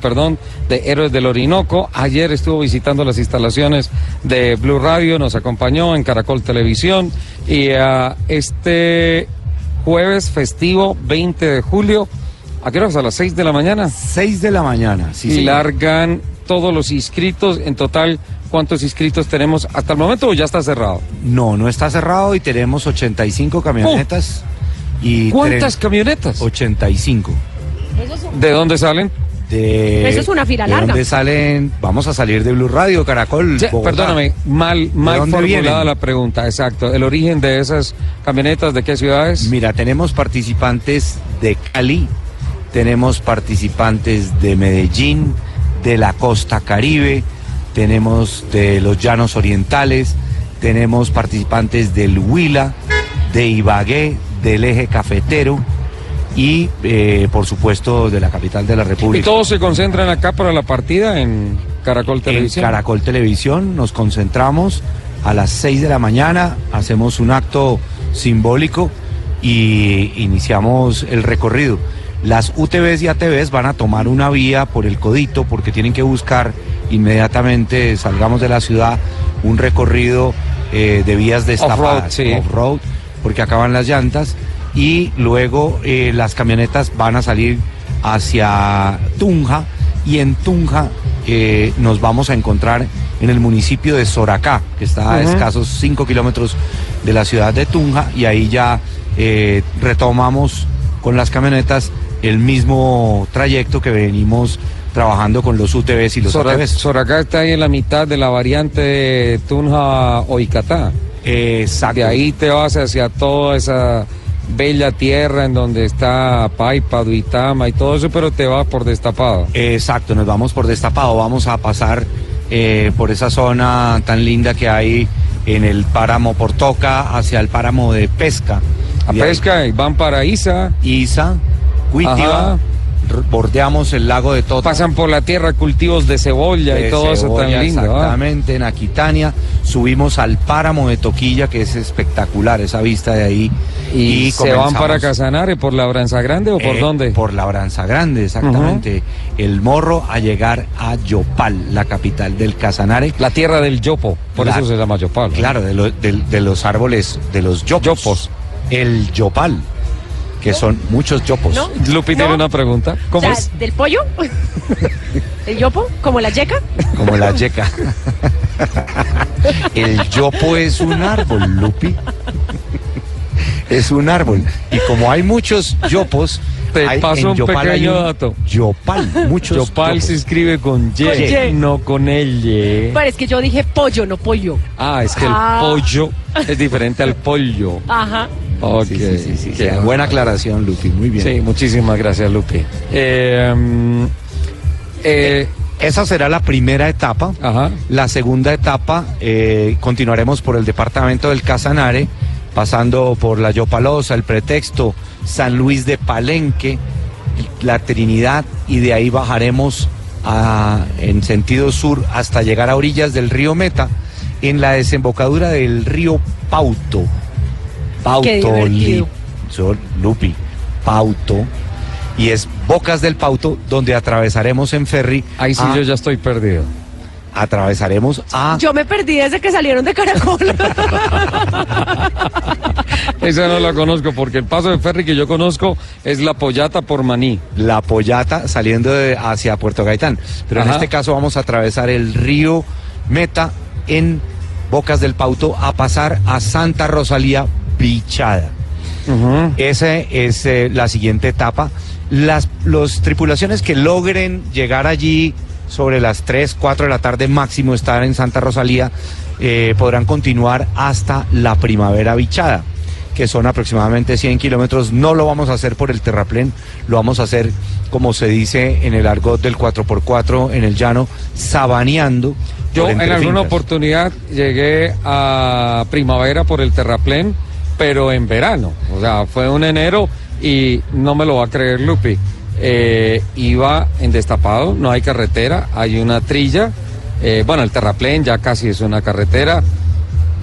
perdón, de Héroes del Orinoco. Ayer estuvo visitando las instalaciones de Blue Radio, nos acompañó en Caracol Televisión y ah, este jueves festivo 20 de julio, ¿a qué horas? A las 6 de la mañana. 6 de la mañana. Sí, y largan todos los inscritos. En total, ¿cuántos inscritos tenemos hasta el momento o ya está cerrado? No, no está cerrado y tenemos 85 camionetas. y ¿Cuántas camionetas? 85. ¿De dónde salen? De, Eso es una fila ¿de larga. dónde salen? Vamos a salir de Blue Radio, Caracol. Sí, perdóname, mal, mal formulada vienen? la pregunta, exacto. ¿El origen de esas camionetas de qué ciudades? Mira, tenemos participantes de Cali, tenemos participantes de Medellín, de la costa caribe, tenemos de los llanos orientales, tenemos participantes del Huila, de Ibagué, del eje cafetero y eh, por supuesto de la capital de la y República. todos se concentran acá para la partida en Caracol En Televisión. Caracol Televisión nos concentramos a las 6 de la mañana, hacemos un acto simbólico y iniciamos el recorrido. Las UTVs y ATVs van a tomar una vía por el codito porque tienen que buscar inmediatamente, salgamos de la ciudad, un recorrido eh, de vías destapadas, sí. off-road, porque acaban las llantas y luego eh, las camionetas van a salir hacia Tunja y en Tunja eh, nos vamos a encontrar en el municipio de Soracá, que está a escasos 5 kilómetros de la ciudad de Tunja y ahí ya eh, retomamos con las camionetas el mismo trayecto que venimos trabajando con los UTVs y los Sora- ATVs. Soracá está ahí en la mitad de la variante de Tunja o Icatá. Eh, exacto. De ahí te vas hacia toda esa bella tierra en donde está Paipa, Duitama y todo eso, pero te vas por destapado. Exacto, nos vamos por destapado, vamos a pasar eh, por esa zona tan linda que hay en el páramo Portoca hacia el páramo de Pesca. A De ahí, pesca y van para Isa, Isa, Cuitiva, Ajá. bordeamos el lago de Tota. pasan por la tierra cultivos de cebolla de y todo eso tan lindo. ¿ah? Exactamente, en Aquitania. Subimos al páramo de Toquilla, que es espectacular esa vista de ahí. Y, se van para Casanare por la Branza Grande o por eh, dónde? Por la Branza Grande, exactamente. El morro a llegar a Yopal, la capital del Casanare. La tierra del Yopo, por La- eso se llama Yopal. ¿no? Claro, de, lo- de- de los árboles, de los yopos. Yopos. El yopal, que son muchos yopos. ¿No? Lupi tiene No. una pregunta. O ¿Cómo sea, es? ¿Del pollo? ¿El yopo? ¿Como la yeca? Como la yeca. El yopo es un árbol, Lupi. Es un árbol. Y como hay muchos yopos. Te hay- paso un Yopal pequeño dato. Yopal, muchos Yopal yopos. se escribe con Y, Con Y. no con L. Pero es que yo dije pollo, no pollo. Ah, es que Ah. el pollo es diferente al pollo. Ajá. Ok. Sí, sí, sí. Buena aclaración, Lupi. Muy bien. Sí, muchísimas gracias, Lupi. Eh, mm, eh, Esa será la primera etapa. ajá. La segunda etapa eh, continuaremos por el departamento del Casanare, pasando por la Yopalosa, el Pretexto, San Luis de Palenque, la Trinidad y de ahí bajaremos a- en sentido sur hasta llegar a orillas del río Meta, en la desembocadura del río Pauto. Pauto, Qué divertido. Li- Sol- Lupi, Pauto. Y es Bocas del Pauto, donde atravesaremos en ferry. Ahí sí a- yo ya estoy perdido. atravesaremos a Yo me perdí desde que salieron de Caracol. Esa no la conozco porque el paso de ferry que yo conozco es la Pollata por Maní. La Pollata saliendo de- hacia Puerto Gaitán. Pero en este caso vamos a atravesar el río Meta en Bocas del Pauto a pasar a Santa Rosalía Bichada. Ujú. Esa es eh, la siguiente etapa. Las los tripulaciones que logren llegar allí sobre las 3, 4 de la tarde máximo estar en Santa Rosalía eh, podrán continuar hasta la primavera bichada. que son aproximadamente 100 kilómetros. No lo vamos a hacer por el terraplén, lo vamos a hacer, como se dice en el argot del 4x4 en el llano, sabaneando. Yo en alguna fincas. oportunidad llegué a primavera por el terraplén, pero en verano. O sea, fue un enero y no me lo va a creer Lupi. Eh, iba en destapado, no hay carretera, hay una trilla. Eh, bueno, el terraplén ya casi es una carretera.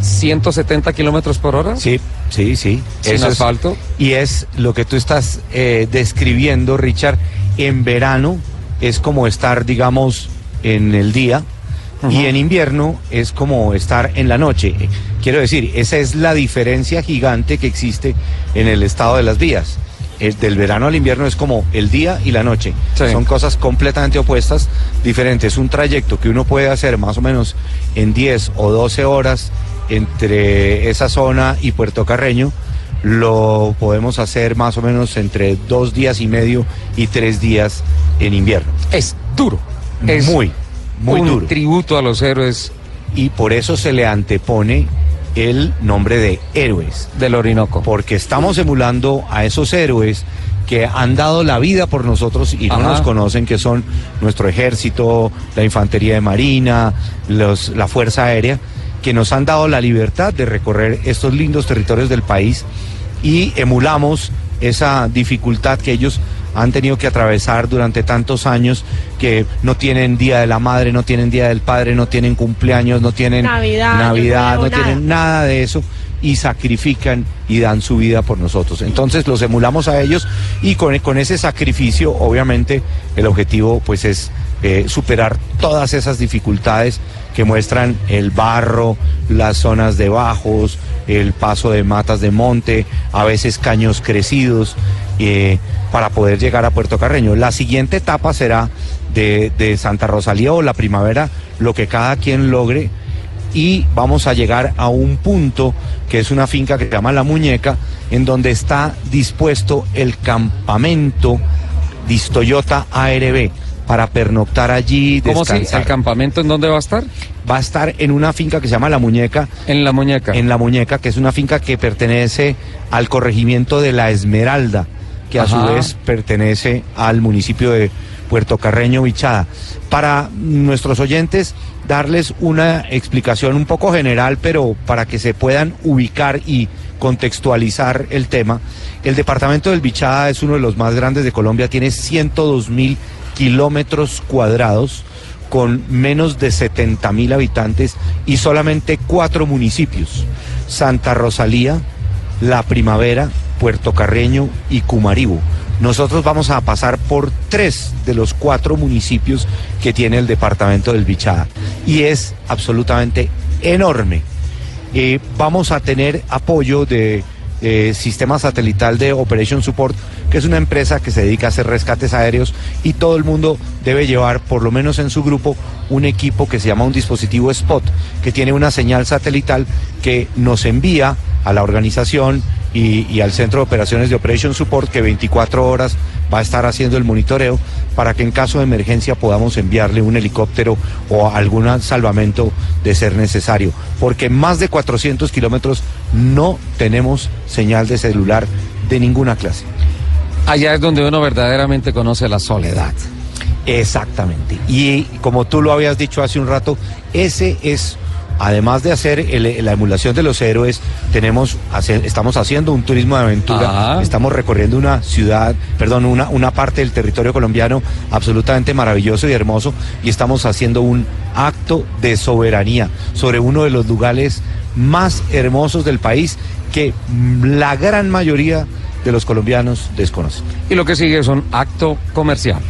170 kilómetros por hora. Sí, sí, sí. Sin Eso es- asfalto. y es lo que tú estás eh, describiendo, Richard. En verano es como estar, digamos, en el día. Y en invierno es como estar en la noche. Quiero decir, esa es la diferencia gigante que existe en el estado de las vías. El del verano al invierno es como el día y la noche. Sí. Son cosas completamente opuestas, diferentes. Un trayecto que uno puede hacer más o menos en 10 o 12 horas entre esa zona y Puerto Carreño, lo podemos hacer más o menos entre dos días y medio y tres días en invierno. Es duro. Es muy, muy un duro. tributo a los héroes Y por eso se le antepone el nombre de héroes. del Orinoco. porque estamos emulando a esos héroes que han dado la vida por nosotros y no Ajá. nos conocen, que son nuestro ejército, la infantería de marina, los, la fuerza aérea, que nos han dado la libertad de recorrer estos lindos territorios del país y emulamos esa dificultad que ellos han tenido que atravesar durante tantos años, que no tienen Día de la Madre, no tienen Día del Padre, no tienen cumpleaños, no tienen Navidad, Navidad, no tienen nada de eso y sacrifican y dan su vida por nosotros. Entonces los emulamos a ellos y con, con ese sacrificio, obviamente, el objetivo pues es eh, superar todas esas dificultades que muestran el barro, las zonas de bajos, el paso de matas de monte, a veces caños crecidos, eh, para poder llegar a Puerto Carreño. La siguiente etapa será de, de Santa Rosalía o la primavera, lo que cada quien logre y vamos a llegar a un punto que es una finca que se llama La Muñeca, en donde está dispuesto el campamento Distoyota ARB para pernoctar allí, ¿Cómo si el campamento en dónde va a estar? Va a estar en una finca que se llama La Muñeca, En la muñeca. en La Muñeca, que es una finca que pertenece al corregimiento de La Esmeralda, que a su vez pertenece al municipio de Puerto Carreño, Bichada. Para nuestros oyentes, darles una explicación un poco general, pero para que se puedan ubicar y contextualizar el tema. El departamento del Bichada es uno de los más grandes de Colombia, tiene 102 mil kilómetros cuadrados con menos de 70 mil habitantes y solamente cuatro municipios, Santa Rosalía, La Primavera, Puerto Carreño y Cumaribo. Nosotros vamos a pasar por tres de los cuatro municipios que tiene el departamento del Bichada y es absolutamente enorme. Eh, vamos a tener apoyo de Sistema Satelital de Operation Support, que es una empresa que se dedica a hacer rescates aéreos y todo el mundo debe llevar, por lo menos en su grupo, un equipo que se llama un dispositivo Spot, que tiene una señal satelital que nos envía a la organización y, y al Centro de Operaciones de Operation Support, que 24 horas va a estar haciendo el monitoreo para que en caso de emergencia podamos enviarle un helicóptero o algún salvamento de ser necesario. Porque más de 400 kilómetros no tenemos señal de celular de ninguna clase. Allá es donde uno verdaderamente conoce la soledad. Exactamente. Y como tú lo habías dicho hace un rato, ese es, además de hacer el- la emulación de los héroes, tenemos, hace- estamos haciendo un turismo de aventura, estamos recorriendo una ciudad, perdón, una, una parte del territorio colombiano absolutamente maravilloso y hermoso, y estamos haciendo un acto de soberanía sobre uno de los lugares más hermosos del país que la gran mayoría de los colombianos desconocen. Y lo que sigue es un acto comercial.